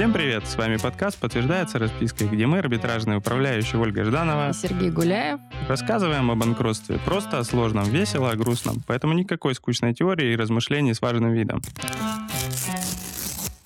Всем привет! С вами подкаст «Подтверждается распиской», где мы, арбитражные управляющие Ольга Жданова и Сергей Гуляев, рассказываем о банкротстве. Просто о сложном, весело, о грустном. Поэтому никакой скучной теории и размышлений с важным видом.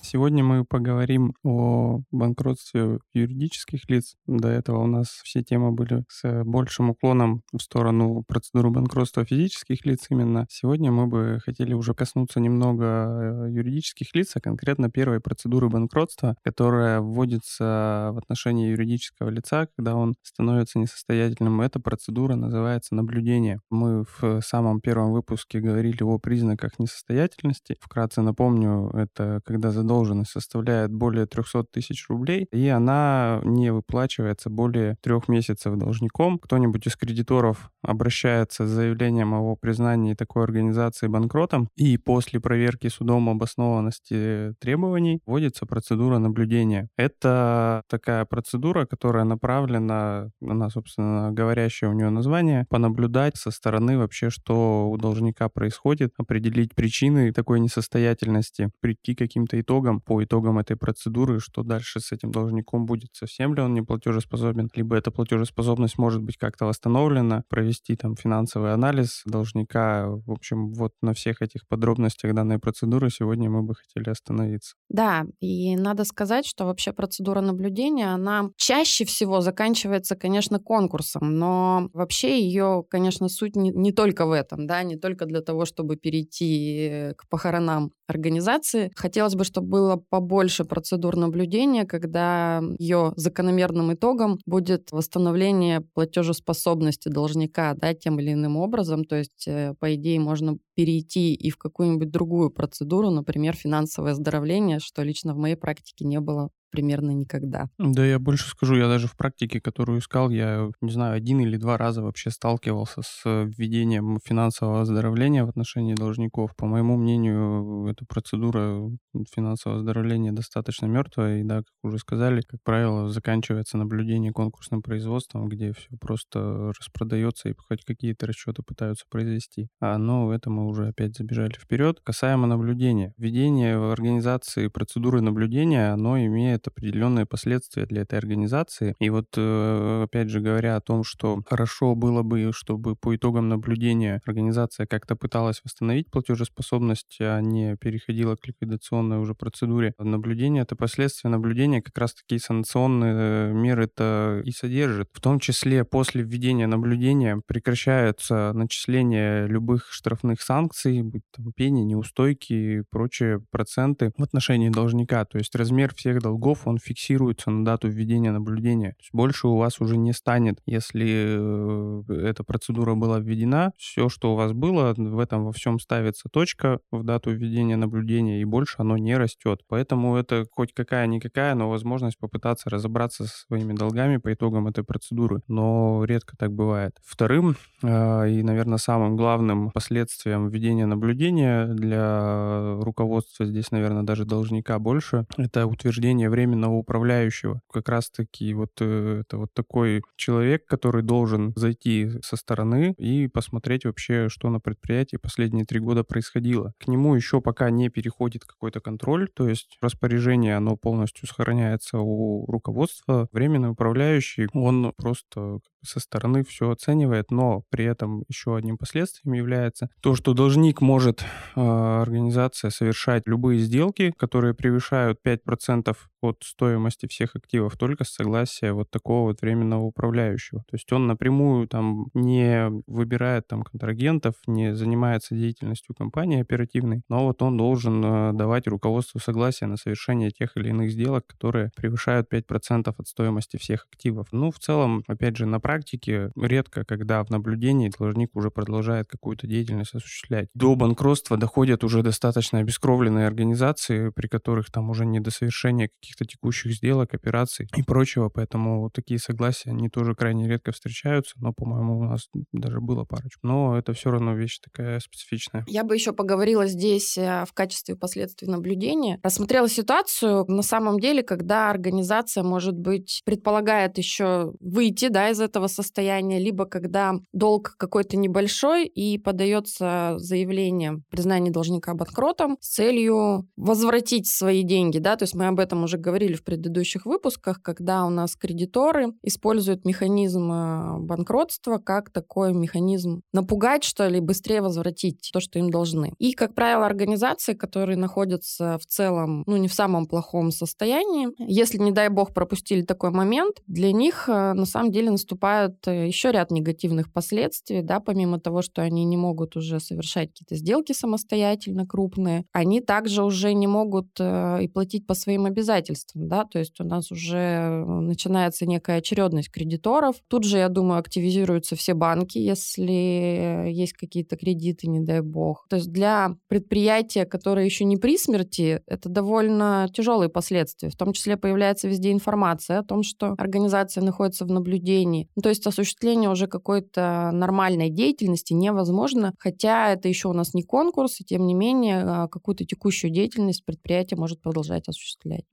Сегодня мы поговорим о банкротстве юридических лиц. До этого у нас все темы были с большим уклоном в сторону процедуры банкротства физических лиц именно. Сегодня мы бы хотели уже коснуться немного э, юридических лиц, а конкретно первой процедуры банкротства, которая вводится в отношении юридического лица, когда он становится несостоятельным. Эта процедура называется наблюдение. Мы в самом первом выпуске говорили о признаках несостоятельности. Вкратце напомню, это когда задолженность задолженность составляет более 300 тысяч рублей, и она не выплачивается более трех месяцев должником. Кто-нибудь из кредиторов обращается с заявлением о признании такой организации банкротом, и после проверки судом обоснованности требований вводится процедура наблюдения. Это такая процедура, которая направлена, она, собственно, говорящее у нее название, понаблюдать со стороны вообще, что у должника происходит, определить причины такой несостоятельности, прийти к каким-то итогам, итогам, по итогам этой процедуры, что дальше с этим должником будет, совсем ли он не платежеспособен, либо эта платежеспособность может быть как-то восстановлена, провести там финансовый анализ должника. В общем, вот на всех этих подробностях данной процедуры сегодня мы бы хотели остановиться. Да, и надо сказать, что вообще процедура наблюдения, она чаще всего заканчивается, конечно, конкурсом, но вообще ее, конечно, суть не, не только в этом, да, не только для того, чтобы перейти к похоронам организации. Хотелось бы, чтобы было побольше процедур наблюдения, когда ее закономерным итогом будет восстановление платежеспособности должника да, тем или иным образом. То есть, э, по идее, можно перейти и в какую-нибудь другую процедуру, например, финансовое оздоровление, что лично в моей практике не было примерно никогда. Да, я больше скажу, я даже в практике, которую искал, я, не знаю, один или два раза вообще сталкивался с введением финансового оздоровления в отношении должников. По моему мнению, эта процедура финансового оздоровления достаточно мертвая, и да, как уже сказали, как правило, заканчивается наблюдение конкурсным производством, где все просто распродается и хоть какие-то расчеты пытаются произвести. А, но это мы уже опять забежали вперед. Касаемо наблюдения. Введение в организации процедуры наблюдения, оно имеет определенные последствия для этой организации. И вот, э, опять же, говоря о том, что хорошо было бы, чтобы по итогам наблюдения организация как-то пыталась восстановить платежеспособность, а не переходила к ликвидационной уже процедуре. Наблюдение — это последствия наблюдения, как раз-таки санкционные меры-то и содержит. В том числе после введения наблюдения прекращаются начисления любых штрафных санкций, будь там пени, неустойки и прочие проценты в отношении должника. То есть размер всех долгов шагов, он фиксируется на дату введения наблюдения. То есть больше у вас уже не станет, если э, эта процедура была введена, все, что у вас было, в этом во всем ставится точка в дату введения наблюдения, и больше оно не растет. Поэтому это хоть какая-никакая, но возможность попытаться разобраться со своими долгами по итогам этой процедуры. Но редко так бывает. Вторым э, и, наверное, самым главным последствием введения наблюдения для руководства здесь, наверное, даже должника больше, это утверждение временного управляющего. Как раз-таки вот э, это вот такой человек, который должен зайти со стороны и посмотреть вообще, что на предприятии последние три года происходило. К нему еще пока не переходит какой-то контроль, то есть распоряжение, оно полностью сохраняется у руководства. Временный управляющий, он просто со стороны все оценивает, но при этом еще одним последствием является то, что должник может, э, организация, совершать любые сделки, которые превышают 5% от стоимости всех активов только с согласия вот такого вот временного управляющего. То есть он напрямую там не выбирает там контрагентов, не занимается деятельностью компании оперативной, но вот он должен э, давать руководству согласие на совершение тех или иных сделок, которые превышают 5% от стоимости всех активов. Ну, в целом, опять же, на практике редко, когда в наблюдении должник уже продолжает какую-то деятельность осуществлять. До банкротства доходят уже достаточно обескровленные организации, при которых там уже не до совершения каких-то текущих сделок, операций и прочего, поэтому такие согласия, они тоже крайне редко встречаются, но, по-моему, у нас даже было парочку. Но это все равно вещь такая специфичная. Я бы еще поговорила здесь э, в качестве последствий наблюдения. Рассмотрела ситуацию на самом деле, когда организация, может быть, предполагает еще выйти да, из этого состояния, либо когда долг какой-то небольшой и подается заявление признания должника банкротом с целью возвратить свои деньги, да, то есть мы об этом уже говорили в предыдущих выпусках, когда у нас кредиторы используют механизм э, банкротства как такой механизм напугать, что ли, быстрее возвратить то, что им должны. И, как правило, организации, которые находятся в целом, ну, не в самом плохом состоянии, если, не дай бог, пропустили такой момент, для них э, на самом деле наступают э, еще ряд негативных последствий, да, помимо того, что они не могут уже совершать какие-то сделки самостоятельно крупные, они также уже не могут и платить по своим обязательствам, да, то есть у нас уже начинается некая очередность кредиторов. Тут же, я думаю, активизируются все банки, если есть какие-то кредиты, не дай бог. То есть для предприятия, которое еще не при смерти, это довольно тяжелые последствия. В том числе появляется везде информация о том, что организация находится в наблюдении. Ну, то есть осуществление уже какой-то нормальной деятельности невозможно, хотя это еще у нас не конкурс, и тем не менее а, какую-то текущую деятельность предприятие может продолжать осуществлять.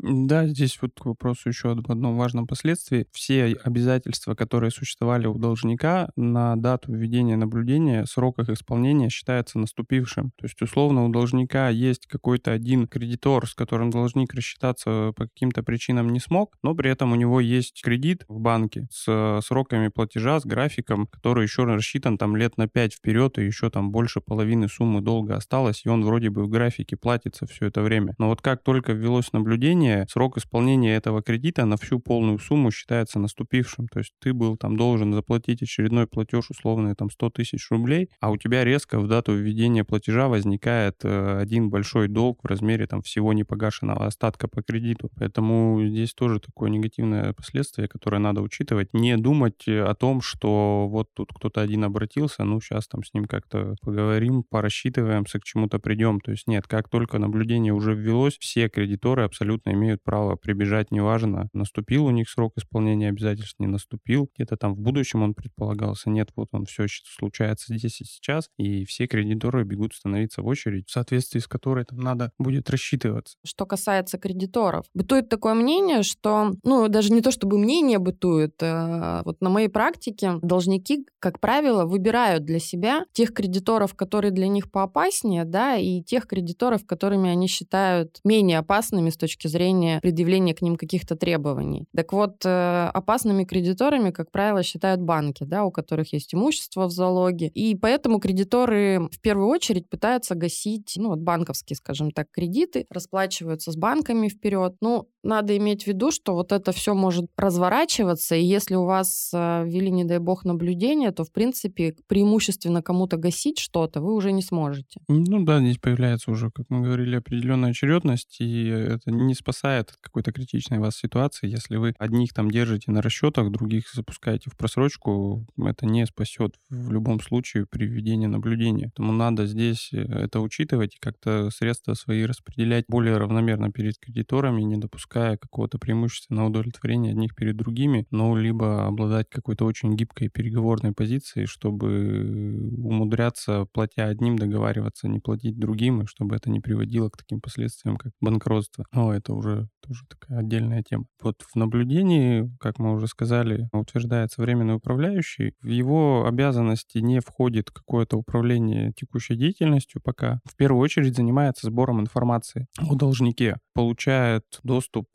Здесь вот к вопросу еще об одном важном последствии. Все обязательства, которые существовали у должника на дату введения наблюдения, срок их исполнения считается наступившим. То есть, условно, у должника есть какой-то один кредитор, с которым должник рассчитаться по каким-то причинам не смог, но при этом у него есть кредит в банке с сроками платежа, с графиком, который еще рассчитан там лет на 5 вперед, и еще там больше половины суммы долга осталось, и он вроде бы в графике платится все это время. Но вот как только ввелось наблюдение, срок исполнения этого кредита на всю полную сумму считается наступившим. То есть ты был там должен заплатить очередной платеж условный там 100 тысяч рублей, а у тебя резко в дату введения платежа возникает э, один большой долг в размере там всего непогашенного остатка по кредиту. Поэтому здесь тоже такое негативное последствие, которое надо учитывать. Не думать о том, что вот тут кто-то один обратился, ну сейчас там с ним как-то поговорим, порасчитываемся, к чему-то придем. То есть нет, как только наблюдение уже ввелось, все кредиторы абсолютно имеют право прибежать, неважно, наступил у них срок исполнения обязательств, не наступил, где-то там в будущем он предполагался, нет, вот он все случается здесь и сейчас, и все кредиторы бегут становиться в очередь, в соответствии с которой там надо будет рассчитываться. Что касается кредиторов, бытует такое мнение, что, ну, даже не то чтобы мнение бытует, а вот на моей практике должники, как правило, выбирают для себя тех кредиторов, которые для них поопаснее, да, и тех кредиторов, которыми они считают менее опасными с точки зрения предъявления к ним каких-то требований. Так вот, э, опасными кредиторами, как правило, считают банки, да, у которых есть имущество в залоге. И поэтому кредиторы в первую очередь пытаются гасить, ну, вот банковские, скажем так, кредиты, расплачиваются с банками вперед. Ну, надо иметь в виду, что вот это все может разворачиваться, и если у вас э, ввели, не дай бог, наблюдение, то, в принципе, преимущественно кому-то гасить что-то вы уже не сможете. Ну да, здесь появляется уже, как мы говорили, определенная очередность, и это не спасает от какой-то критичной вас ситуации. Если вы одних там держите на расчетах, других запускаете в просрочку, это не спасет в любом случае при введении наблюдения. Поэтому надо здесь э, это учитывать и как-то средства свои распределять более равномерно перед кредиторами, не допуская какого-то преимущественного удовлетворения одних перед другими, но либо обладать какой-то очень гибкой переговорной позицией, чтобы умудряться, платя одним, договариваться, не платить другим, и чтобы это не приводило к таким последствиям, как банкротство. Но это уже тоже такая отдельная тема. Вот в наблюдении, как мы уже сказали, утверждается временный управляющий. В его обязанности не входит какое-то управление текущей деятельностью пока. В первую очередь занимается сбором информации о должнике. Получает доступ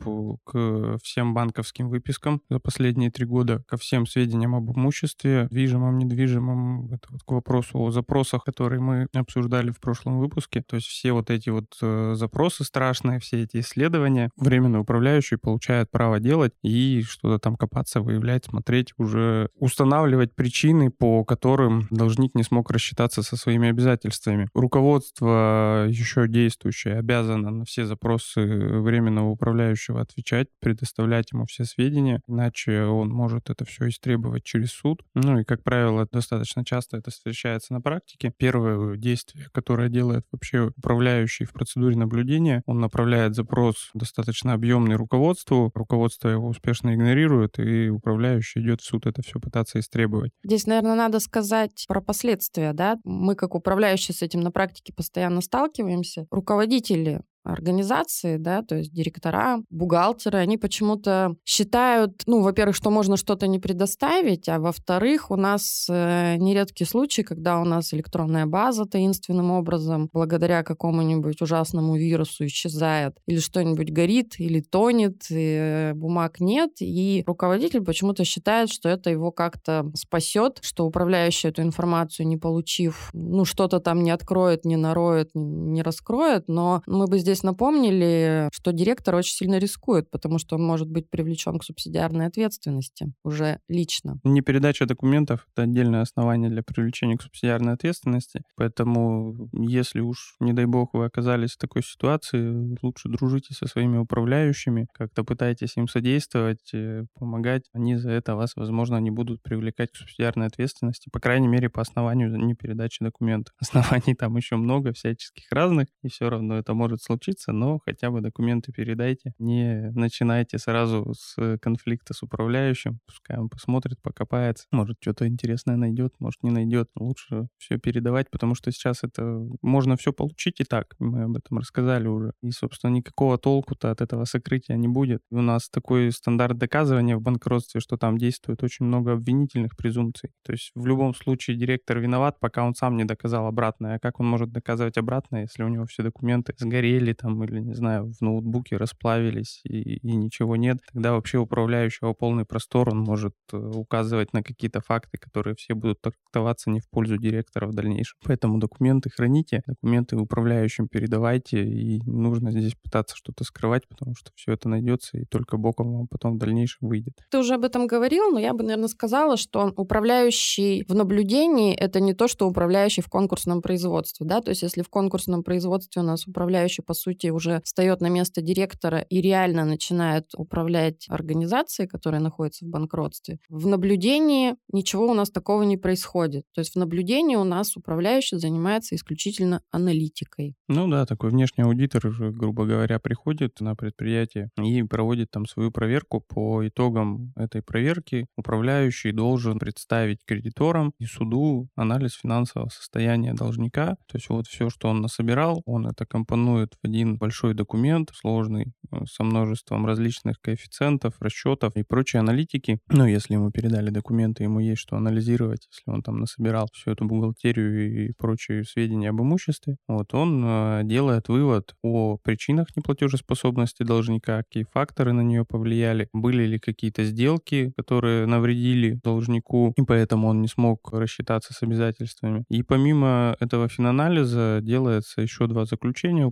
к всем банковским выпискам за последние три года, ко всем сведениям об имуществе, движимом, недвижимом. Это вот к вопросу о запросах, которые мы обсуждали в прошлом выпуске. То есть все вот эти вот э, запросы страшные, все эти исследования, временный управляющий получает право делать и что-то там копаться, выявлять, смотреть, уже устанавливать причины, по которым должник не смог рассчитаться со своими обязательствами. Руководство еще действующее обязано на все запросы временного управляющего отвечать, предоставлять ему все сведения, иначе он может это все истребовать через суд. Ну и, как правило, достаточно часто это встречается на практике. Первое действие, которое делает вообще управляющий в процедуре наблюдения, он направляет запрос достаточно объемный руководству, руководство его успешно игнорирует, и управляющий идет в суд это все пытаться истребовать. Здесь, наверное, надо сказать про последствия, да? Мы, как управляющие, с этим на практике постоянно сталкиваемся. Руководители организации, да, то есть директора, бухгалтеры, они почему-то считают, ну, во-первых, что можно что-то не предоставить, а во-вторых, у нас э, нередкие случаи, когда у нас электронная база таинственным образом, благодаря какому-нибудь ужасному вирусу исчезает, или что-нибудь горит, или тонет, и бумаг нет, и руководитель почему-то считает, что это его как-то спасет, что управляющий эту информацию не получив, ну, что-то там не откроет, не нароет, не раскроет, но мы бы здесь напомнили, что директор очень сильно рискует, потому что он может быть привлечен к субсидиарной ответственности уже лично. Не передача документов — это отдельное основание для привлечения к субсидиарной ответственности, поэтому если уж, не дай бог, вы оказались в такой ситуации, лучше дружите со своими управляющими, как-то пытайтесь им содействовать, э, помогать. Они за это вас, возможно, не будут привлекать к субсидиарной ответственности, по крайней мере, по основанию непередачи документов. Оснований там еще много всяческих разных, и все равно это может случиться, но хотя бы документы передайте. Не начинайте сразу с конфликта с управляющим, пускай он посмотрит, покопается, может что-то интересное найдет, может не найдет. Лучше все передавать, потому что сейчас это можно все получить и так, мы об этом рассказали уже. И, собственно, никакого толку-то от этого сокрытия не будет. У нас такой стандарт доказывания в банкротстве, что там действует очень много обвинительных презумпций. То есть в любом случае директор виноват, пока он сам не доказал обратное. А как он может доказывать обратное, если у него все документы сгорели там или, не знаю, в ноутбуке расплавились и, и ничего нет? Тогда вообще управляющего полный простор, он может э, указывать на какие-то факты, которые все будут трактоваться не в пользу директора в дальнейшем. Поэтому документы храните, документы управляющим передавайте, и нужно здесь пытаться что-то скрывать, потому что все это найдется, и только боком вам потом в дальнейшем выйдет. Ты уже об этом говорил, но я бы, наверное, сказала, что управляющий в наблюдении — это не то, что управляющий в конкурсном производстве, да, то есть если в конкурсном производстве у нас управляющий, по сути, уже встает на место директора и реально начинает управлять организацией, которая находится в банкротстве, в наблюдении ничего у нас такого не происходит. То есть в наблюдении у нас управляющий занимается исключительно аналитикой. Ну да, такой внешний аудитор, грубо говоря, приходит на предприятие и проводит там свою проверку. По итогам этой проверки управляющий должен представить кредиторам и суду анализ финансового состояния должника. То есть вот все, что он насобирал, он это компонует в один большой документ, сложный, э, со множеством различных коэффициентов, расчетов и прочей аналитики. Ну, если ему передали документы, ему есть что анализировать, если он там насобирал всю эту бухгалтерию и прочие сведения об имуществе, вот он э, делает вывод о причинах неплатежеспособности должника, какие факторы на нее повлияли, были ли какие-то сделки, которые навредили должнику, и поэтому он не смог рассчитаться с обязательствами. И помимо этого финанализа делается еще два заключения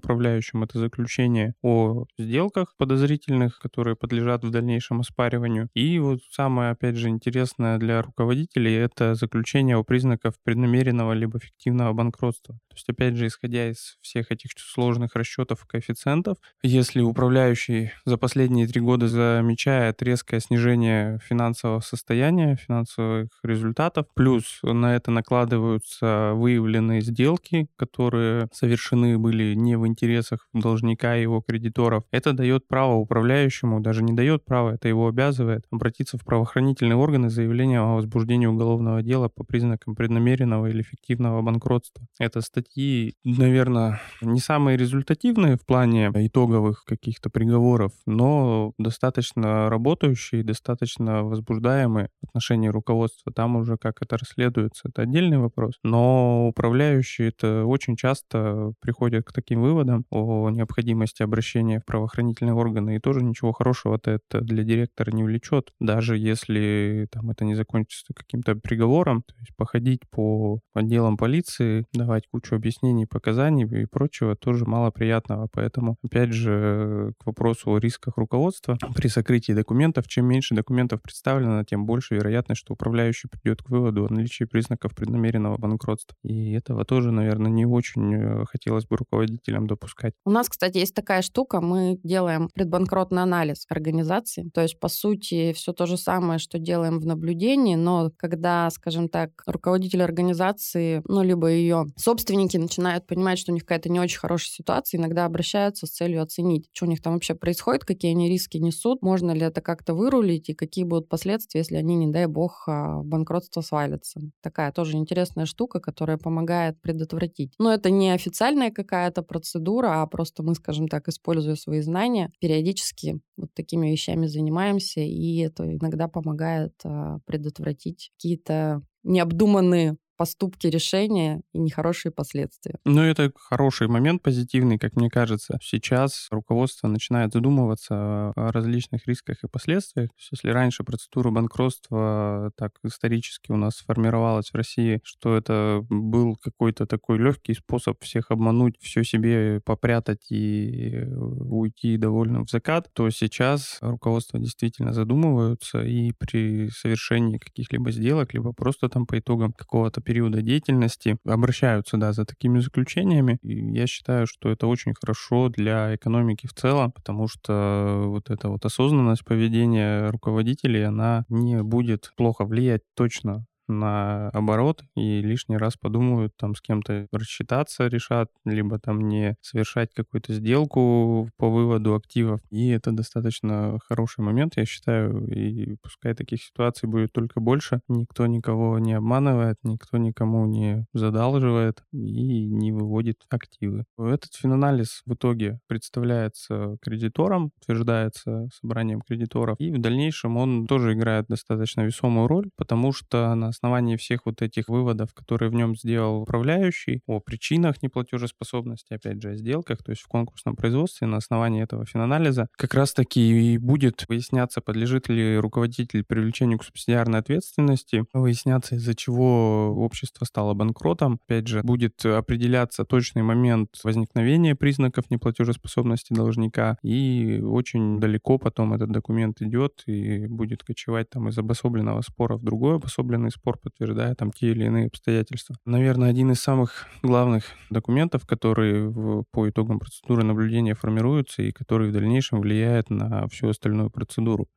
управляющим. Это заключение о сделках подозрительных, которые подлежат в дальнейшем оспариванию. И вот самое, опять же, интересное для руководителей — это заключение о признаках преднамеренного либо фиктивного банкротства. То есть, опять же, исходя из всех этих сложных расчетов и коэффициентов, если управляющий за последние три года замечает резкое снижение финансового состояния, финансовых результатов, плюс на это накладываются выявленные сделки, которые совершены были не в интересах должника и его кредиторов, это дает право управляющему, даже не дает право, это его обязывает обратиться в правоохранительные органы с заявлением о возбуждении уголовного дела по признакам преднамеренного или фиктивного банкротства. Это статьи, наверное, не самые результативные в плане итоговых каких-то приговоров, но достаточно работающие, достаточно возбуждаемые в отношении руководства. Там уже как это расследуется, это отдельный вопрос. Но управляющие это очень часто приходят к таким выводам о необходимости обращения в правоохранительные органы, и тоже ничего хорошего-то это для директора не влечет, даже если там это не закончится каким-то приговором, то есть походить по отделам полиции, давать кучу объяснений, показаний и прочего тоже мало приятного. Поэтому, опять же, к вопросу о рисках руководства при сокрытии документов, чем меньше документов представлено, тем больше вероятность, что управляющий придет к выводу о наличии признаков преднамеренного банкротства. И этого тоже, наверное, не очень э, хотелось бы руководителям допускать. У нас, кстати, есть такая штука, мы делаем предбанкротный анализ организации, то есть, по сути, все то же самое, что делаем в наблюдении, но когда, скажем так, руководитель организации, ну, либо ее собственники начинают понимать, что у них какая-то не очень хорошая ситуация, иногда обращаются с целью оценить, что у них там вообще происходит, какие они риски несут, можно ли это как-то вырулить и какие будут последствия, если они, не дай бог, а, банкротство свалятся. Такая тоже интересная штука, которая помогает предотвратить. Но это не официальная какая-то процедура, а а просто мы, скажем так, используя свои знания, периодически вот такими вещами занимаемся, и это иногда помогает а, предотвратить какие-то необдуманные поступки, решения и нехорошие последствия. Ну, это хороший момент, позитивный, как мне кажется. Сейчас руководство начинает задумываться о различных рисках и последствиях. Если раньше процедура банкротства так исторически у нас сформировалась в России, что это был какой-то такой легкий способ всех обмануть, все себе попрятать и уйти довольно в закат, то сейчас руководство действительно задумываются и при совершении каких-либо сделок, либо просто там по итогам какого-то периода деятельности обращаются, да, за такими заключениями. И я считаю, что это очень хорошо для экономики в целом, потому что вот эта вот осознанность поведения руководителей, она не будет плохо влиять точно на оборот и лишний раз подумают там с кем-то рассчитаться решат, либо там не совершать какую-то сделку по выводу активов. И это достаточно хороший момент, я считаю, и пускай таких ситуаций будет только больше. Никто никого не обманывает, никто никому не задалживает и не выводит активы. Этот финанализ в итоге представляется кредиторам, утверждается собранием кредиторов, и в дальнейшем он тоже играет достаточно весомую роль, потому что на основании всех вот этих выводов, которые в нем сделал управляющий, о причинах неплатежеспособности, опять же, о сделках, то есть в конкурсном производстве на основании этого финанализа, как раз-таки и будет выясняться, подлежит ли руководитель привлечению к субсидиарной ответственности, выясняться, из-за чего общество стало банкротом. Опять же, будет определяться точный момент возникновения признаков неплатежеспособности должника, и очень далеко потом этот документ идет и будет кочевать там из обособленного спора в другой обособленный спор, спор, подтверждая там те или иные обстоятельства. Наверное, один из самых главных документов, которые в, по итогам процедуры наблюдения формируются и который в дальнейшем влияет на всю остальную процедуру.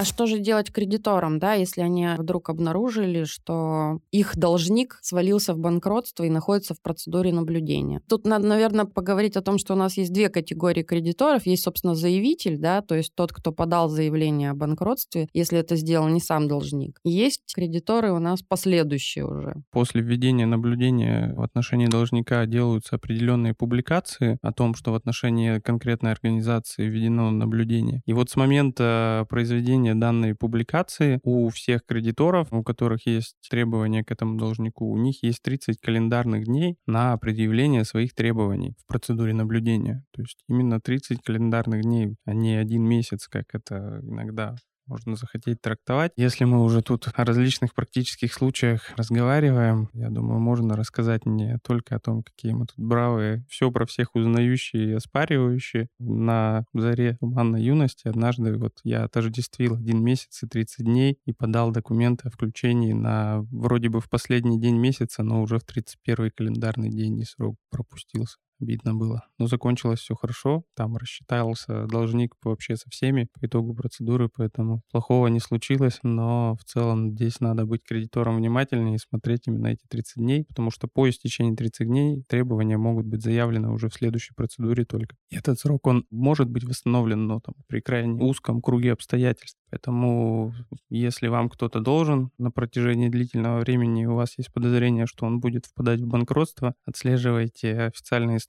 А что же делать кредиторам, да, если они вдруг обнаружили, что их должник свалился в банкротство и находится в процедуре наблюдения? Тут надо, наверное, поговорить о том, что у нас есть две категории кредиторов. Есть, собственно, заявитель, да, то есть тот, кто подал заявление о банкротстве, если это сделал не сам должник. Есть кредиторы у нас последующие уже. После введения наблюдения в отношении должника делаются определенные публикации о том, что в отношении конкретной организации введено наблюдение. И вот с момента произведения опубликования данной публикации у всех кредиторов, у которых есть требования к этому должнику, у них есть 30 календарных дней на предъявление своих требований в процедуре наблюдения. То есть именно 30 календарных дней, а не один месяц, как это иногда можно захотеть трактовать. Если мы уже тут о различных практических случаях разговариваем, я думаю, можно рассказать не только о том, какие мы тут бравые, все про всех узнающие и оспаривающие. На заре туманной юности однажды вот я отождествил один месяц и 30 дней и подал документы о включении на вроде бы в последний день месяца, но уже в 31 календарный день и срок пропустился обидно было. Но закончилось все хорошо, там рассчитался должник вообще со всеми по итогу процедуры, поэтому плохого не случилось, но в целом здесь надо быть кредитором внимательнее и смотреть именно эти 30 дней, потому что по истечении 30 дней требования могут быть заявлены уже в следующей процедуре только. И этот срок, он может быть восстановлен, но там при крайне узком круге обстоятельств. Поэтому, если вам кто-то должен на протяжении длительного времени, у вас есть подозрение, что он будет впадать в банкротство, отслеживайте официальные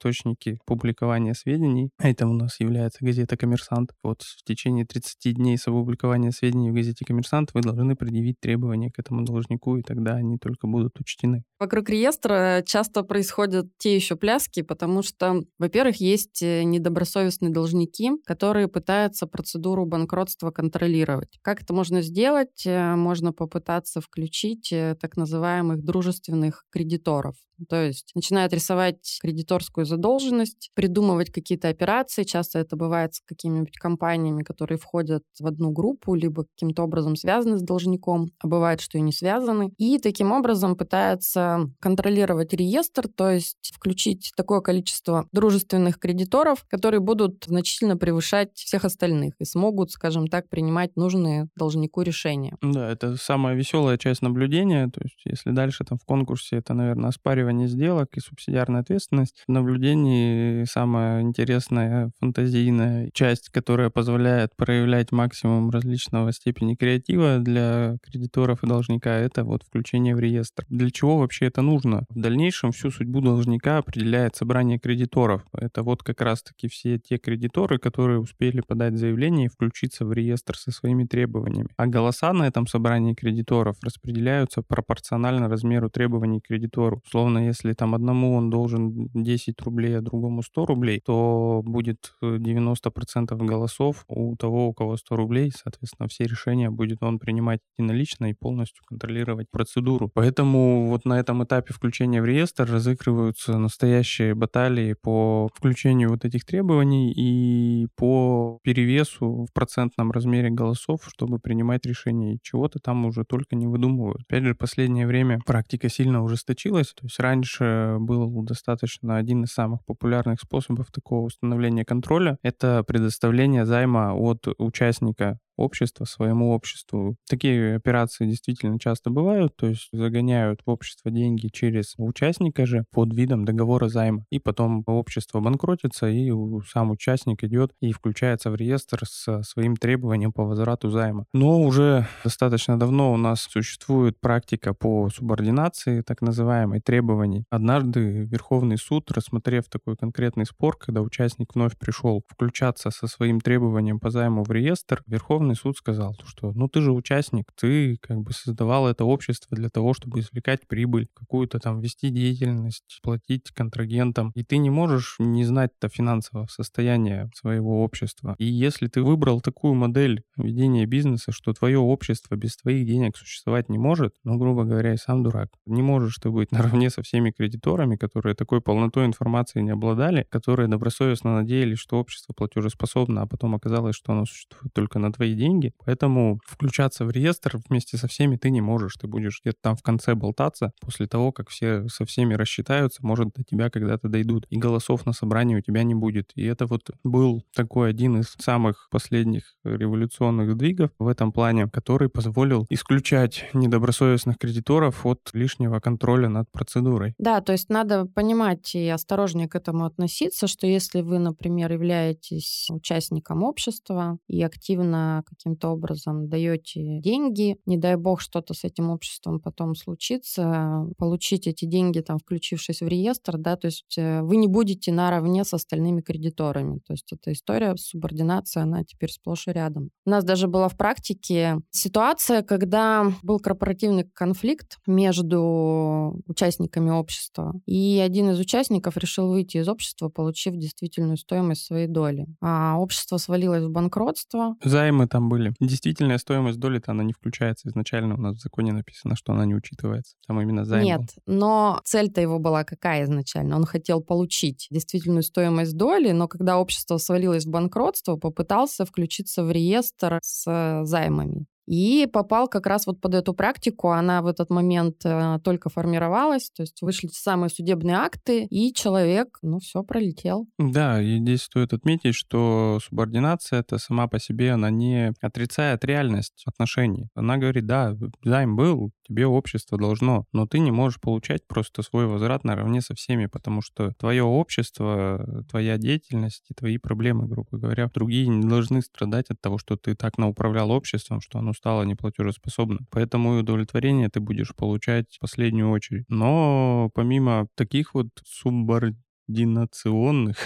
публикования сведений. Это у нас является газета «Коммерсант». Вот в течение 30 дней с опубликования сведений в газете «Коммерсант» вы должны предъявить требования к этому должнику, и тогда они только будут учтены. Вокруг реестра часто происходят те еще пляски, потому что, во-первых, есть э, недобросовестные должники, которые пытаются процедуру банкротства контролировать контролировать. Как это можно сделать? Э, можно попытаться включить э, так называемых дружественных кредиторов. То есть начинают рисовать кредиторскую задолженность, придумывать какие-то операции. Часто это бывает с какими-нибудь компаниями, которые входят в одну группу, либо каким-то образом связаны с должником, а бывает, что и не связаны. И таким образом пытаются контролировать реестр, то есть включить такое количество дружественных кредиторов, которые будут значительно превышать всех остальных и смогут, скажем так, принимать нужные должнику решения. Да, это самая веселая часть наблюдения. То есть если дальше там в конкурсе это, наверное, оспаривание оспаривание сделок и субсидиарная ответственность. В наблюдении самая интересная фантазийная часть, которая позволяет проявлять максимум различного степени креатива для кредиторов и должника, это вот включение в реестр. Для чего вообще это нужно? В дальнейшем всю судьбу должника определяет собрание кредиторов. Это вот как раз-таки все те кредиторы, которые успели подать заявление и включиться в реестр со своими требованиями. А голоса на этом собрании кредиторов распределяются пропорционально размеру требований кредитору. Условно, если там одному он должен 10 рублей, а другому 100 рублей, то будет 90% э, голосов у того, у кого 100 рублей, соответственно, все решения будет он принимать единолично и полностью контролировать процедуру. Поэтому вот на этом этапе включения в реестр разыгрываются настоящие баталии по включению вот этих требований и по перевесу в процентном размере голосов, чтобы принимать решения. И чего-то там уже только не выдумывают. Опять же, последнее время практика сильно ужесточилась. То есть раньше был достаточно один из самых популярных способов такого установления контроля. Это предоставление займа от участника общество своему обществу. Такие операции действительно часто бывают, то есть загоняют в общество деньги через участника же под видом договора займа. И потом общество банкротится, и сам участник идет и включается в реестр с своим требованием по возврату займа. Но уже достаточно давно у нас существует практика по субординации, так называемой, требований. Однажды Верховный суд, рассмотрев такой конкретный спор, когда участник вновь пришел включаться со своим требованием по займу в реестр, Верховный Верховный суд сказал, что ну ты же участник, ты как бы создавал это общество для того, чтобы извлекать прибыль, какую-то там вести деятельность, платить контрагентам, и ты не можешь не знать-то финансового состояния своего общества. И если ты выбрал такую модель ведения бизнеса, что твое общество без твоих денег существовать не может, ну, грубо говоря, и сам дурак. Не можешь ты быть наравне со всеми кредиторами, которые такой полнотой информации не обладали, которые добросовестно надеялись, что общество платежеспособно, а потом оказалось, что оно существует только на твои деньги, поэтому включаться в реестр вместе со всеми ты не можешь. Ты будешь где-то там в конце болтаться после того, как все со всеми рассчитаются, может, до тебя когда-то дойдут. И голосов на собрании у тебя не будет. И это вот был такой один из самых последних революционных сдвигов в этом плане, который позволил исключать недобросовестных кредиторов от лишнего контроля над процедурой. Да, то есть надо понимать и осторожнее к этому относиться, что если вы, например, являетесь участником общества и активно каким-то образом даете деньги, не дай бог что-то с этим обществом потом случится, получить эти деньги, там, включившись в реестр, да, то есть э, вы не будете наравне с остальными кредиторами. То есть эта история субординации, она теперь сплошь и рядом. У нас даже была в практике ситуация, когда был корпоративный конфликт между участниками общества, и один из участников решил выйти из общества, получив действительную стоимость своей доли. А общество свалилось в банкротство. Займы там были. Действительная стоимость доли-то она не включается. Изначально у нас в законе написано, что она не учитывается. Там именно займ Нет, был. но цель-то его была какая изначально? Он хотел получить действительную стоимость доли, но когда общество свалилось в банкротство, попытался включиться в реестр с займами. И попал как раз вот под эту практику. Она в этот момент э, только формировалась, то есть вышли самые судебные акты, и человек, ну, все пролетел. Да, и здесь стоит отметить, что субординация это сама по себе, она не отрицает реальность отношений. Она говорит, да, займ был, тебе общество должно, но ты не можешь получать просто свой возврат наравне со всеми, потому что твое общество, твоя деятельность и твои проблемы, грубо говоря, другие не должны страдать от того, что ты так науправлял обществом, что оно стало неплатежеспособным. Поэтому и удовлетворение ты будешь получать в последнюю очередь. Но помимо таких вот субординационных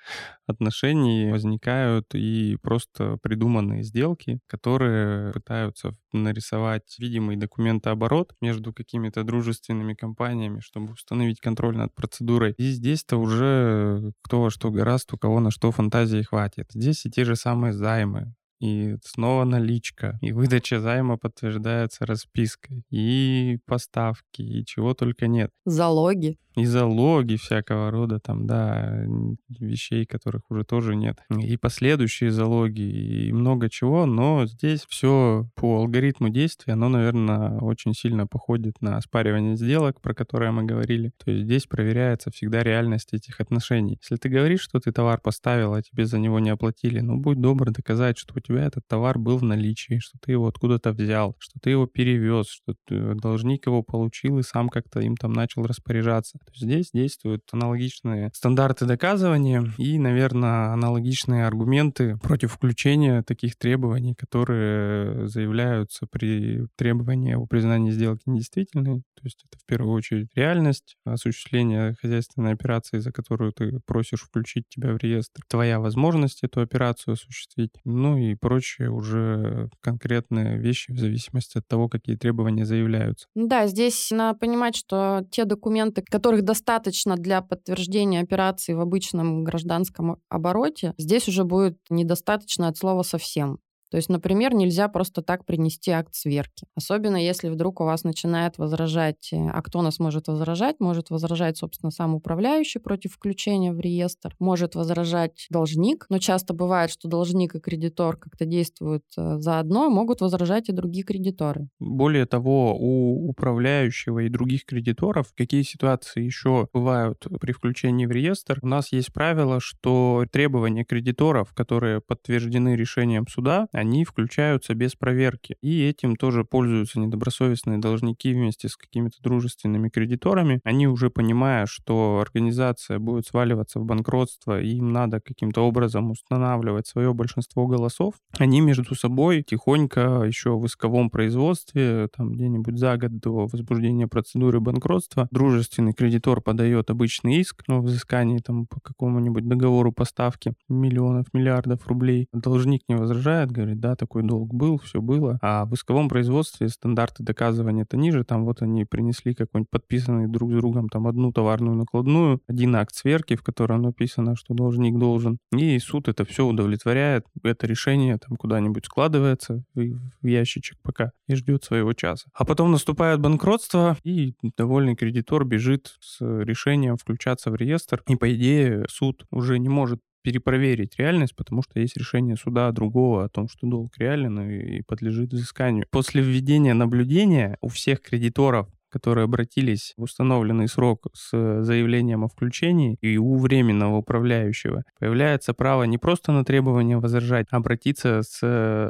отношений возникают и просто придуманные сделки, которые пытаются нарисовать видимый документооборот между какими-то дружественными компаниями, чтобы установить контроль над процедурой. И здесь-то уже кто во что гораст, у кого на что фантазии хватит. Здесь и те же самые займы, и снова наличка, и выдача займа подтверждается распиской, и поставки, и чего только нет. Залоги и залоги всякого рода там, да, вещей, которых уже тоже нет, и последующие залоги, и много чего, но здесь все по алгоритму действия, оно, наверное, очень сильно походит на оспаривание сделок, про которые мы говорили. То есть здесь проверяется всегда реальность этих отношений. Если ты говоришь, что ты товар поставил, а тебе за него не оплатили, ну, будь добр доказать, что у тебя этот товар был в наличии, что ты его откуда-то взял, что ты его перевез, что ты, должник его получил и сам как-то им там начал распоряжаться. Здесь действуют аналогичные стандарты доказывания и, наверное, аналогичные аргументы против включения таких требований, которые заявляются при требовании о признании сделки недействительной. То есть это в первую очередь реальность осуществления хозяйственной операции, за которую ты просишь включить тебя в реестр, твоя возможность эту операцию осуществить, ну и прочие уже конкретные вещи в зависимости от того, какие требования заявляются. Да, здесь надо понимать, что те документы, которых достаточно для подтверждения операции в обычном гражданском обороте, здесь уже будет недостаточно от слова совсем. То есть, например, нельзя просто так принести акт сверки. Особенно если вдруг у вас начинает возражать, э, а кто нас может возражать? Может возражать, собственно, сам управляющий против включения в реестр, может возражать должник, но часто бывает, что должник и кредитор как-то действуют э, заодно, могут возражать и другие кредиторы. Более того, у управляющего и других кредиторов какие ситуации еще бывают при включении в реестр? У нас есть правило, что требования кредиторов, которые подтверждены решением суда, они включаются без проверки. И этим тоже пользуются недобросовестные должники вместе с какими-то дружественными кредиторами. Они уже понимая, что организация будет сваливаться в банкротство, и им надо каким-то образом устанавливать свое большинство голосов, они между собой тихонько еще в исковом производстве, там где-нибудь за год до возбуждения процедуры банкротства, дружественный кредитор подает обычный иск о взыскании там по какому-нибудь договору поставки миллионов, миллиардов рублей. Должник не возражает, говорит, говорит, да, такой долг был, все было. А в исковом производстве стандарты доказывания это ниже, там вот они принесли какой-нибудь подписанный друг с другом там одну товарную накладную, один акт сверки, в котором написано, что должник должен, и суд это все удовлетворяет, это решение там куда-нибудь складывается в ящичек пока и ждет своего часа. А потом наступает банкротство, и довольный кредитор бежит с решением включаться в реестр, и по идее суд уже не может перепроверить реальность, потому что есть решение суда другого о том, что долг реален и подлежит взысканию. После введения наблюдения у всех кредиторов которые обратились в установленный срок с заявлением о включении, и у временного управляющего появляется право не просто на требование возражать, а обратиться с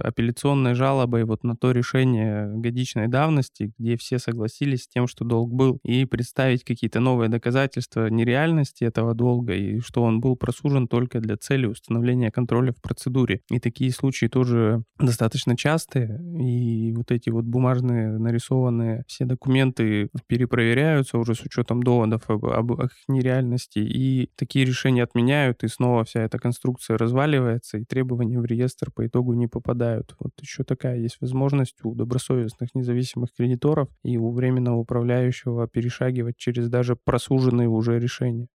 апелляционной жалобой вот на то решение годичной давности, где все согласились с тем, что долг был, и представить какие-то новые доказательства нереальности этого долга, и что он был просужен только для цели установления контроля в процедуре. И такие случаи тоже достаточно частые, и вот эти вот бумажные нарисованные все документы перепроверяются уже с учетом доводов об, об их нереальности, и такие решения отменяют, и снова вся эта конструкция разваливается, и требования в реестр по итогу не попадают. Вот еще такая есть возможность у добросовестных независимых кредиторов и у временного управляющего перешагивать через даже просуженные уже решения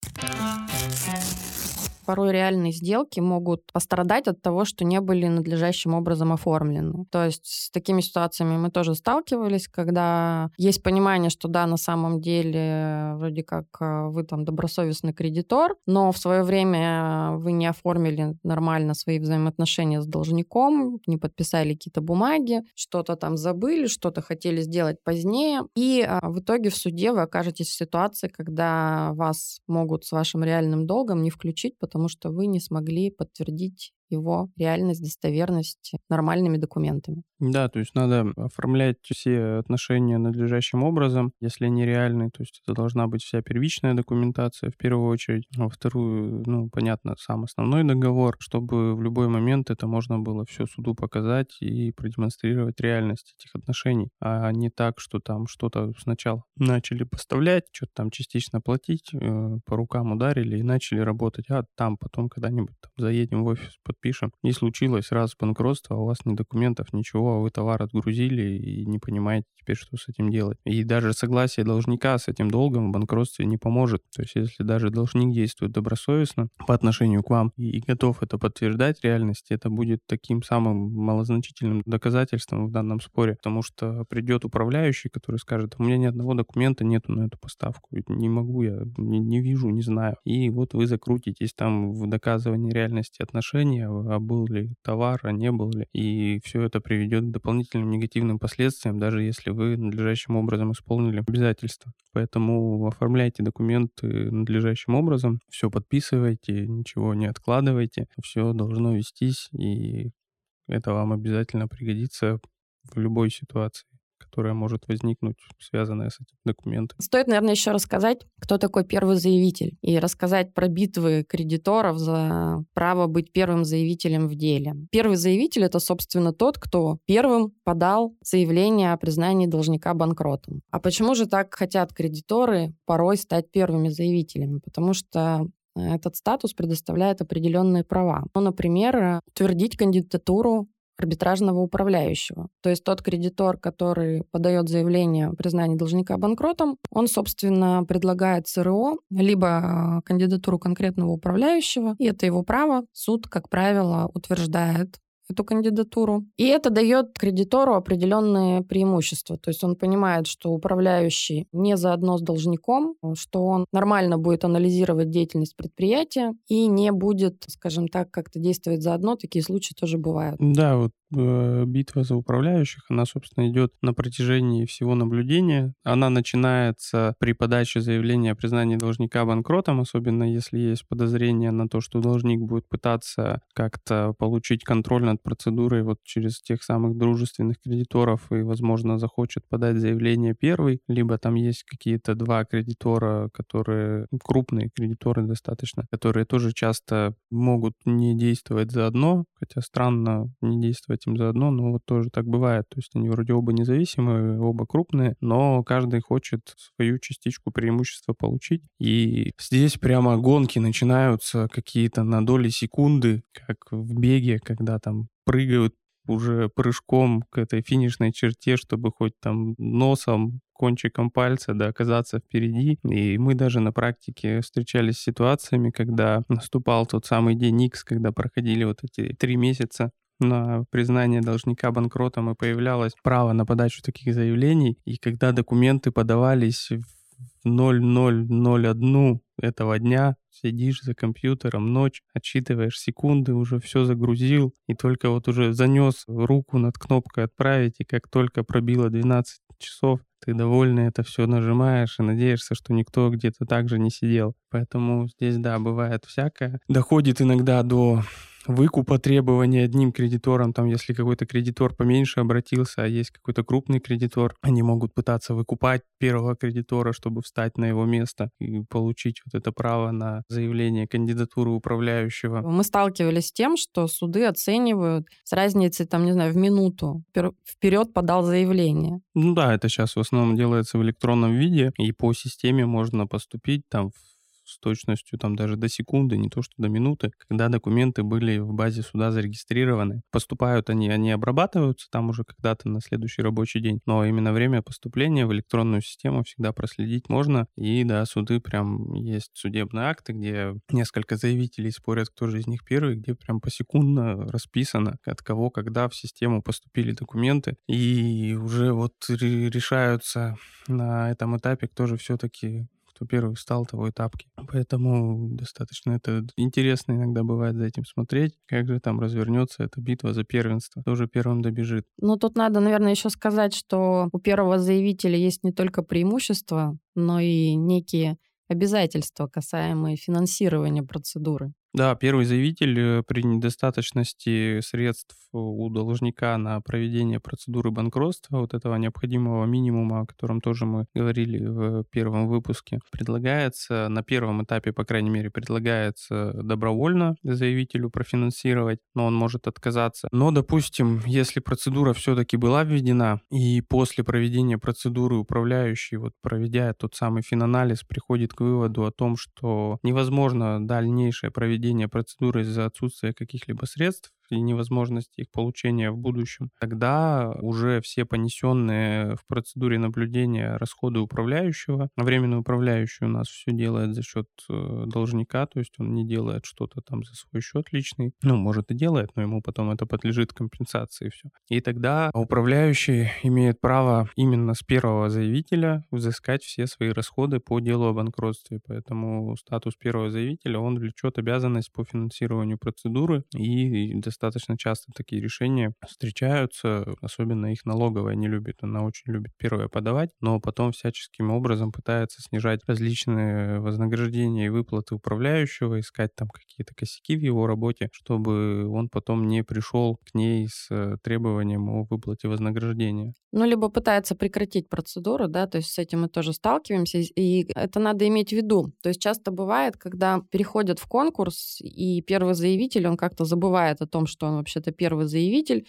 порой реальные сделки могут пострадать от того, что не были надлежащим образом оформлены. То есть с такими ситуациями мы тоже сталкивались, когда есть понимание, что да, на самом деле вроде как э, вы там добросовестный кредитор, но в свое время вы не оформили нормально свои взаимоотношения с должником, не подписали какие-то бумаги, что-то там забыли, что-то хотели сделать позднее, и э, в итоге в суде вы окажетесь в ситуации, когда вас могут с вашим реальным долгом не включить, потому потому что вы не смогли подтвердить его реальность, достоверность нормальными документами. Да, то есть надо оформлять все отношения надлежащим образом. Если они реальные, то есть это должна быть вся первичная документация в первую очередь. А во вторую, ну, понятно, сам основной договор, чтобы в любой момент это можно было все суду показать и продемонстрировать реальность этих отношений, а не так, что там что-то сначала начали поставлять, что-то там частично платить, э, по рукам ударили и начали работать, а там потом когда-нибудь заедем в офис, подпишем. Не случилось раз банкротство, а у вас ни документов, ничего, а вы товар отгрузили и не понимаете теперь, что с этим делать. И даже согласие должника с этим долгом в банкротстве не поможет. То есть если даже должник действует добросовестно по отношению к вам и готов это подтверждать реальности, это будет таким самым малозначительным доказательством в данном споре, потому что придет управляющий, который скажет, у меня ни одного документа нету на эту поставку, не могу я, не, не вижу, не знаю. И вот вы закрутитесь там в доказывании реальности отношений, а был ли товар, а не был ли. И все это приведет к дополнительным негативным последствиям, даже если вы надлежащим образом исполнили обязательства. Поэтому оформляйте документы надлежащим образом, все подписывайте, ничего не откладывайте, все должно вестись, и это вам обязательно пригодится в любой ситуации. Которая может возникнуть, связанная с этим документом. Стоит, наверное, еще рассказать, кто такой первый заявитель, и рассказать про битвы кредиторов за право быть первым заявителем в деле. Первый заявитель — это, собственно, тот, кто первым подал заявление о признании должника банкротом. А почему же так хотят кредиторы порой стать первыми заявителями? Потому что этот статус предоставляет определенные права. Ну, например, утвердить кандидатуру арбитражного управляющего. То есть тот кредитор, который подает заявление о признании должника банкротом, он, собственно, предлагает СРО, либо кандидатуру конкретного управляющего, и это его право. Суд, как правило, утверждает эту кандидатуру. И это дает кредитору определенные преимущества. То есть он понимает, что управляющий не заодно с должником, что он нормально будет анализировать деятельность предприятия и не будет, скажем так, как-то действовать заодно. Такие случаи тоже бывают. Да, вот битва за управляющих, она, собственно, идет на протяжении всего наблюдения. Она начинается при подаче заявления о признании должника банкротом, особенно если есть подозрение на то, что должник будет пытаться как-то получить контроль над процедурой вот через тех самых дружественных кредиторов и, возможно, захочет подать заявление первый, либо там есть какие-то два кредитора, которые крупные кредиторы достаточно, которые тоже часто могут не действовать заодно, хотя странно не действовать им заодно, но вот тоже так бывает. То есть они вроде оба независимые, оба крупные, но каждый хочет свою частичку преимущества получить. И здесь прямо гонки начинаются какие-то на доли секунды, как в беге, когда там прыгают уже прыжком к этой финишной черте, чтобы хоть там носом, кончиком пальца, да, оказаться впереди. И мы даже на практике встречались с ситуациями, когда наступал тот самый день X, когда проходили вот эти три месяца на признание должника банкротом и появлялось право на подачу таких заявлений. И когда документы подавались в 0001 этого дня, сидишь за компьютером ночь, отсчитываешь секунды, уже все загрузил, и только вот уже занес руку над кнопкой «Отправить», и как только пробило 12 часов, ты довольно это все нажимаешь и надеешься, что никто где-то так же не сидел. Поэтому здесь, да, бывает всякое. Доходит иногда до выкупа требований одним кредитором, там, если какой-то кредитор поменьше обратился, а есть какой-то крупный кредитор, они могут пытаться выкупать первого кредитора, чтобы встать на его место и получить вот это право на заявление кандидатуры управляющего. Мы сталкивались с тем, что суды оценивают с разницей, там, не знаю, в минуту. Вперед подал заявление. Ну да, это сейчас в основном делается в электронном виде, и по системе можно поступить там в с точностью там даже до секунды, не то что до минуты, когда документы были в базе суда зарегистрированы. Поступают они, они обрабатываются там уже когда-то на следующий рабочий день, но именно время поступления в электронную систему всегда проследить можно. И да, суды прям есть судебные акты, где несколько заявителей спорят, кто же из них первый, где прям посекундно расписано, от кого, когда в систему поступили документы. И уже вот решаются на этом этапе, кто же все-таки кто первый встал, того и тапки. Поэтому достаточно это интересно иногда бывает за этим смотреть, как же там развернется эта битва за первенство, кто же первым добежит. Ну, тут надо, наверное, еще сказать, что у первого заявителя есть не только преимущества, но и некие обязательства, касаемые финансирования процедуры. Да, первый заявитель э, при недостаточности средств у должника на проведение процедуры банкротства, вот этого необходимого минимума, о котором тоже мы говорили в первом выпуске, предлагается на первом этапе, по крайней мере, предлагается добровольно заявителю профинансировать, но он может отказаться. Но, допустим, если процедура все-таки была введена, и после проведения процедуры управляющий, вот проведя тот самый финанализ, приходит к выводу о том, что невозможно дальнейшее проведение проведения процедуры из-за отсутствия каких-либо средств, и невозможности их получения в будущем, тогда уже все понесенные в процедуре наблюдения расходы управляющего, а временный управляющий у нас все делает за счет э, должника, то есть он не делает что-то там за свой счет личный, ну, может и делает, но ему потом это подлежит компенсации и все. И тогда управляющий имеет право именно с первого заявителя взыскать все свои расходы по делу о банкротстве, поэтому статус первого заявителя, он влечет обязанность по финансированию процедуры и часто такие решения встречаются, особенно их налоговая не любит. Она очень любит первое подавать, но потом всяческим образом пытается снижать различные вознаграждения и выплаты управляющего, искать там какие-то косяки в его работе, чтобы он потом не пришел к ней с э, требованием о выплате вознаграждения. Ну, либо пытается прекратить процедуру, да, то есть с этим мы тоже сталкиваемся, и это надо иметь в виду. То есть часто бывает, когда переходят в конкурс, и первый заявитель, он как-то забывает о том, что он вообще-то первый заявитель,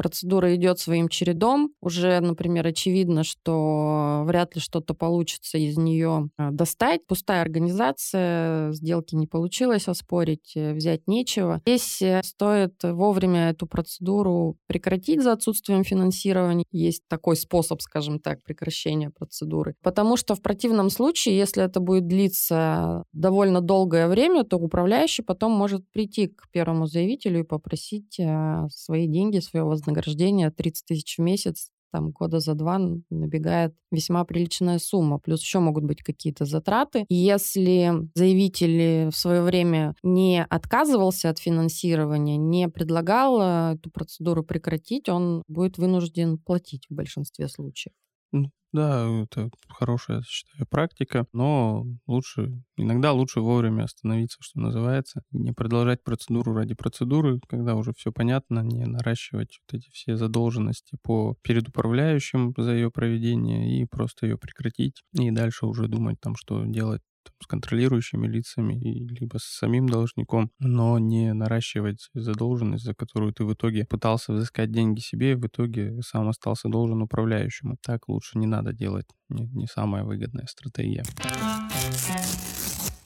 процедура идет своим чередом. Уже, например, очевидно, что вряд ли что-то получится из нее а, достать. Пустая организация, сделки не получилось оспорить, э, взять нечего. Здесь э, стоит вовремя эту процедуру прекратить за отсутствием финансирования. Есть такой способ, скажем так, прекращения процедуры. Потому что в противном случае, если это будет длиться довольно долгое время, то управляющий потом может прийти к первому заявителю и попросить э, свои деньги, свое вознаграждение вознаграждение 30 тысяч в месяц, там года за два набегает весьма приличная сумма. Плюс еще могут быть какие-то затраты. Если заявитель в свое время не отказывался от финансирования, не предлагал э, эту процедуру прекратить, он будет вынужден платить в большинстве случаев. Да, это хорошая, считаю, практика, но лучше, иногда лучше вовремя остановиться, что называется, не продолжать процедуру ради процедуры, когда уже все понятно, не наращивать вот эти все задолженности по перед управляющим за ее проведение и просто ее прекратить, и дальше уже думать там, что делать с контролирующими лицами, либо с самим должником, но не наращивать задолженность, за которую ты в итоге пытался взыскать деньги себе, и в итоге сам остался должен управляющему. Так лучше не надо делать, не, не самая выгодная стратегия.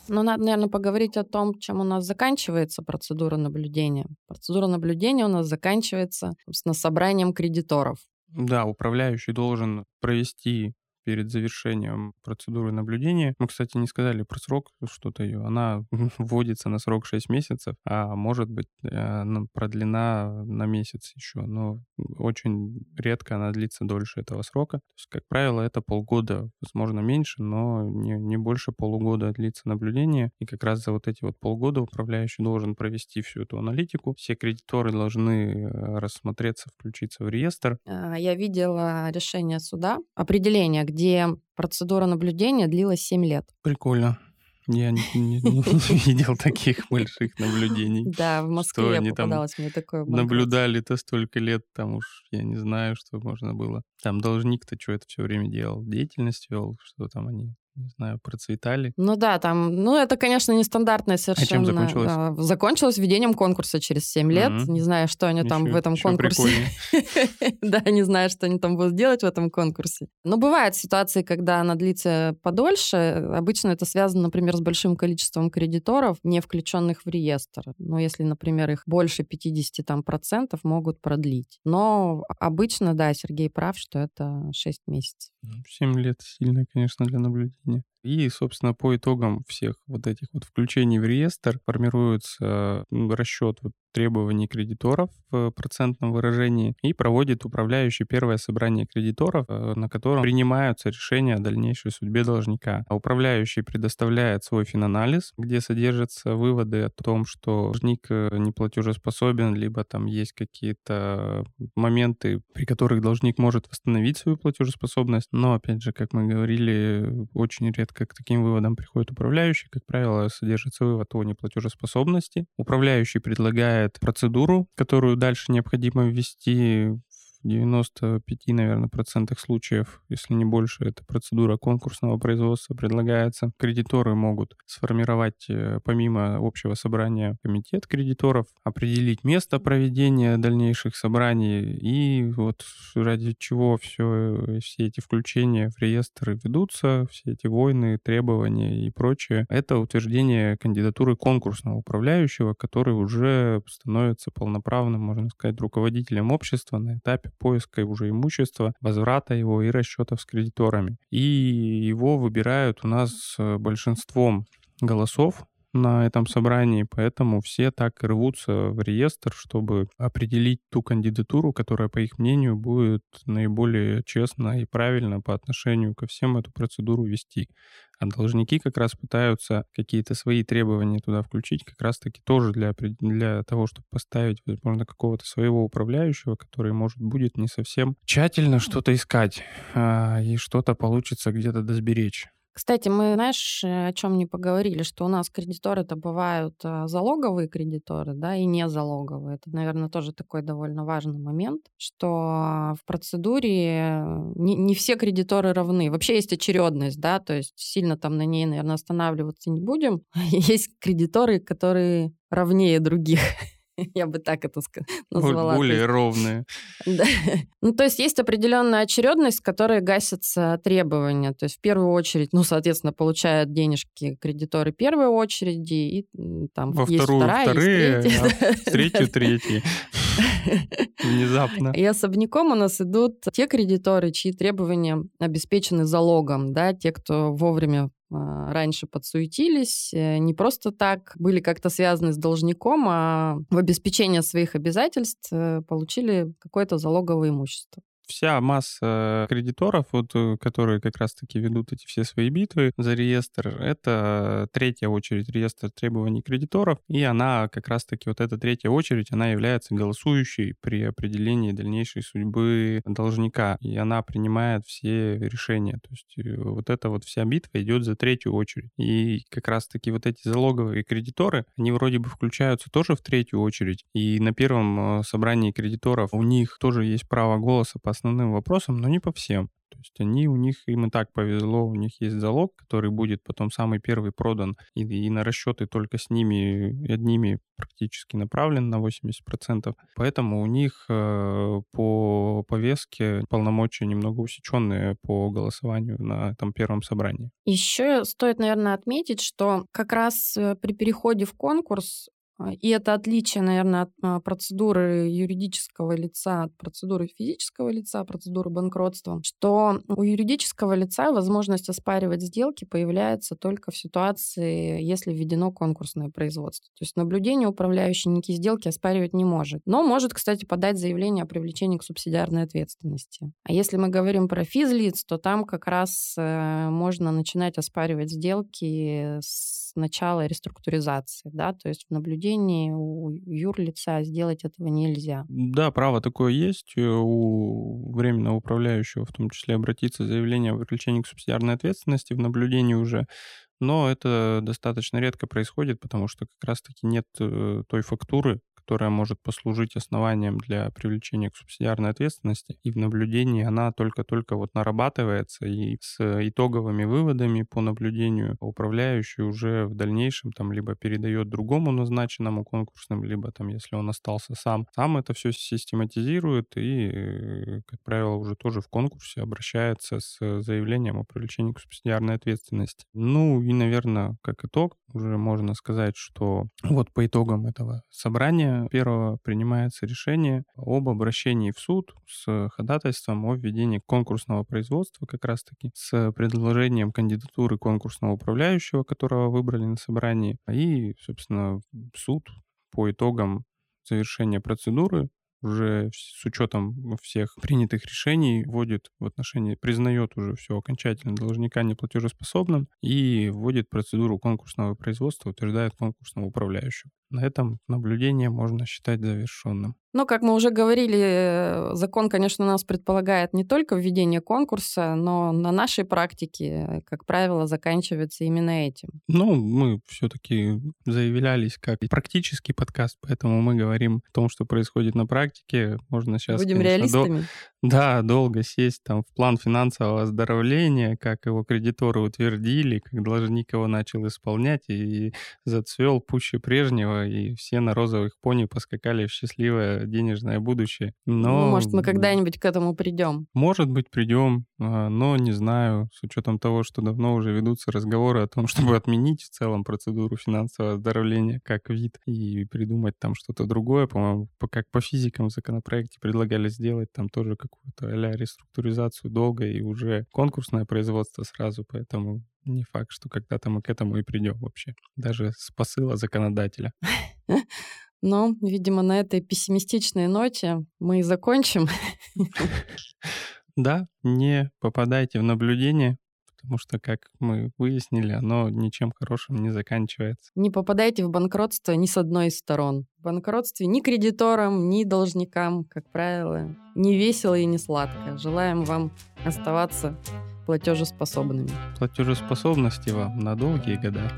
Но надо, наверное, поговорить о том, чем у нас заканчивается процедура наблюдения. Процедура наблюдения у нас заканчивается с собранием кредиторов. Да, управляющий должен провести перед завершением процедуры наблюдения. Мы, кстати, не сказали про срок что-то ее. Она вводится на срок 6 месяцев, а может быть э, продлена на месяц еще. Но очень редко она длится дольше этого срока. То есть, как правило, это полгода, возможно, меньше, но не, не больше полугода длится наблюдение. И как раз за вот эти вот полгода управляющий должен провести всю эту аналитику. Все кредиторы должны э, рассмотреться, включиться в реестр. А, я видела решение суда, определение, где процедура наблюдения длилась 7 лет. Прикольно. Я не, не, не видел таких больших наблюдений. Да, в Москве они попадалось мне такое. Наблюдали-то столько лет, там уж я не знаю, что можно было. Там должник-то что это все время делал? Деятельность вел, что там они не знаю, процветали. Ну да, там, ну это, конечно, нестандартное совершенно. А чем закончилось? А, закончилось введением конкурса через 7 лет. Mm-hmm. Не знаю, что они еще, там в этом конкурсе. да, не знаю, что они там будут делать в этом конкурсе. Но бывают ситуации, когда она длится подольше. Обычно это связано, например, с большим количеством кредиторов, не включенных в реестр. Но если, например, их больше 50 там, процентов могут продлить. Но обычно, да, Сергей прав, что это 6 месяцев. 7 лет сильно, конечно, для наблюдения. Yeah. И, собственно, по итогам всех вот этих вот включений в реестр формируется расчет вот требований кредиторов в процентном выражении и проводит управляющий первое собрание кредиторов, э, на котором принимаются решения о дальнейшей судьбе должника. А управляющий предоставляет свой финанализ, где содержатся выводы о том, что должник э, неплатежеспособен, либо там есть какие-то моменты, при которых должник может восстановить свою платежеспособность. Но, опять же, как мы говорили, очень редко к таким выводам приходит управляющий. Как правило, содержится вывод о неплатежеспособности. Управляющий предлагает процедуру, которую дальше необходимо ввести 95, наверное, процентах случаев, если не больше, эта процедура конкурсного производства предлагается. Кредиторы могут сформировать, э, помимо общего собрания, комитет кредиторов, определить место проведения дальнейших собраний и вот ради чего все, все эти включения в реестры ведутся, все эти войны, требования и прочее. Это утверждение кандидатуры конкурсного управляющего, который уже становится полноправным, можно сказать, руководителем общества на этапе поиска уже имущества, возврата его и расчетов с кредиторами. И его выбирают у нас большинством голосов на этом собрании, поэтому все так и рвутся в реестр, чтобы определить ту кандидатуру, которая, по их мнению, будет наиболее честно и правильно по отношению ко всем эту процедуру вести. А должники как раз пытаются какие-то свои требования туда включить, как раз-таки тоже для, для того, чтобы поставить, возможно, какого-то своего управляющего, который, может, будет не совсем тщательно что-то искать, а, и что-то получится где-то досберечь. Кстати, мы, знаешь, э, о чем не поговорили, что у нас кредиторы-то бывают а, залоговые кредиторы, да, и не залоговые. Это, наверное, тоже такой довольно важный момент, что в процедуре не, не все кредиторы равны. Вообще есть очередность, да, то есть сильно там на ней, наверное, останавливаться не будем. Есть кредиторы, которые равнее других. Я бы так это назвала. Более ровные. Да. Ну, то есть есть определенная очередность, с которой гасятся требования. То есть в первую очередь, ну, соответственно, получают денежки кредиторы первой очереди, и там Во есть вторую вторая, вторые, есть третья. а в третью третий. Внезапно. И особняком у нас идут те кредиторы, чьи требования обеспечены залогом, да, те, кто вовремя раньше подсуетились, э, не просто так были как-то связаны с должником, а в обеспечение своих обязательств э, получили какое-то залоговое имущество вся масса кредиторов, вот, э, которые как раз-таки ведут эти все свои битвы за реестр, это третья очередь реестр требований кредиторов, и она как раз-таки, вот эта третья очередь, она является голосующей при определении дальнейшей судьбы должника, и она принимает все решения. То есть э, вот эта вот вся битва идет за третью очередь. И как раз-таки вот эти залоговые кредиторы, они вроде бы включаются тоже в третью очередь, и на первом э, собрании кредиторов у них тоже есть право голоса по основным вопросам, но не по всем. То есть они у них, им и так повезло, у них есть залог, который будет потом самый первый продан, и, и на расчеты только с ними одними практически направлен на 80%. Поэтому у них э, по повестке полномочия немного усеченные по голосованию на этом первом собрании. Еще стоит, наверное, отметить, что как раз э, при переходе в конкурс и это отличие, наверное, от а, процедуры юридического лица, от процедуры физического лица, процедуры банкротства, что у юридического лица возможность оспаривать сделки появляется только в ситуации, если введено конкурсное производство. То есть наблюдение управляющий некие сделки оспаривать не может. Но может, кстати, подать заявление о привлечении к субсидиарной ответственности. А если мы говорим про физлиц, то там как раз э, можно начинать оспаривать сделки с начала реструктуризации, да, то есть в наблюдении у юрлица сделать этого нельзя. Да, право такое есть э, у временного управляющего, в том числе обратиться с заявлением о привлечении к субсидиарной ответственности в наблюдении уже но это достаточно редко происходит, потому что как раз-таки нет э, той фактуры, которая может послужить основанием для привлечения к субсидиарной ответственности. И в наблюдении она только-только вот нарабатывается, и с итоговыми выводами по наблюдению управляющий уже в дальнейшем там либо передает другому назначенному конкурсным, либо там, если он остался сам, сам это все систематизирует и, как правило, уже тоже в конкурсе обращается с заявлением о привлечении к субсидиарной ответственности. Ну и, наверное, как итог, уже можно сказать, что вот по итогам этого собрания первого принимается решение об обращении в суд с ходатайством о введении конкурсного производства как раз-таки с предложением кандидатуры конкурсного управляющего, которого выбрали на собрании. И, собственно, суд по итогам завершения процедуры уже с учетом всех принятых решений вводит в отношении, признает уже все окончательно должника неплатежеспособным и вводит процедуру конкурсного производства, утверждает конкурсного управляющего. На этом наблюдение можно считать завершенным. Но, как мы уже говорили, э, закон, конечно, у нас предполагает не только введение конкурса, но на нашей практике, как правило, заканчивается именно этим. Ну, мы все-таки заявлялись как практический подкаст, поэтому мы говорим о том, что происходит на практике. Можно сейчас... Будем конечно, реалистами. До... Да, долго сесть там в план финансового оздоровления, как его кредиторы утвердили, как должник его начал исполнять и зацвел пуще прежнего, и все на розовых пони поскакали в счастливое денежное будущее. Но... Ну, может, мы когда-нибудь к этому придем. Может быть, придем, а, но не знаю, с учетом того, что давно уже ведутся разговоры о том, чтобы отменить в целом процедуру финансового оздоровления как вид и придумать там что-то другое, по-моему, как по физикам в законопроекте предлагали сделать там тоже какую-то а реструктуризацию долга и уже конкурсное производство сразу, поэтому Не факт, что когда-то мы к этому и придем вообще. Даже с посыла законодателя. Но, видимо, на этой пессимистичной ноте мы и закончим. Да, не попадайте в наблюдение, потому что, как мы выяснили, оно ничем хорошим не заканчивается. Не попадайте в банкротство ни с одной из сторон. В банкротстве ни кредиторам, ни должникам, как правило, не весело и не сладко. Желаем вам оставаться платежеспособными. Платежеспособности вам на долгие года.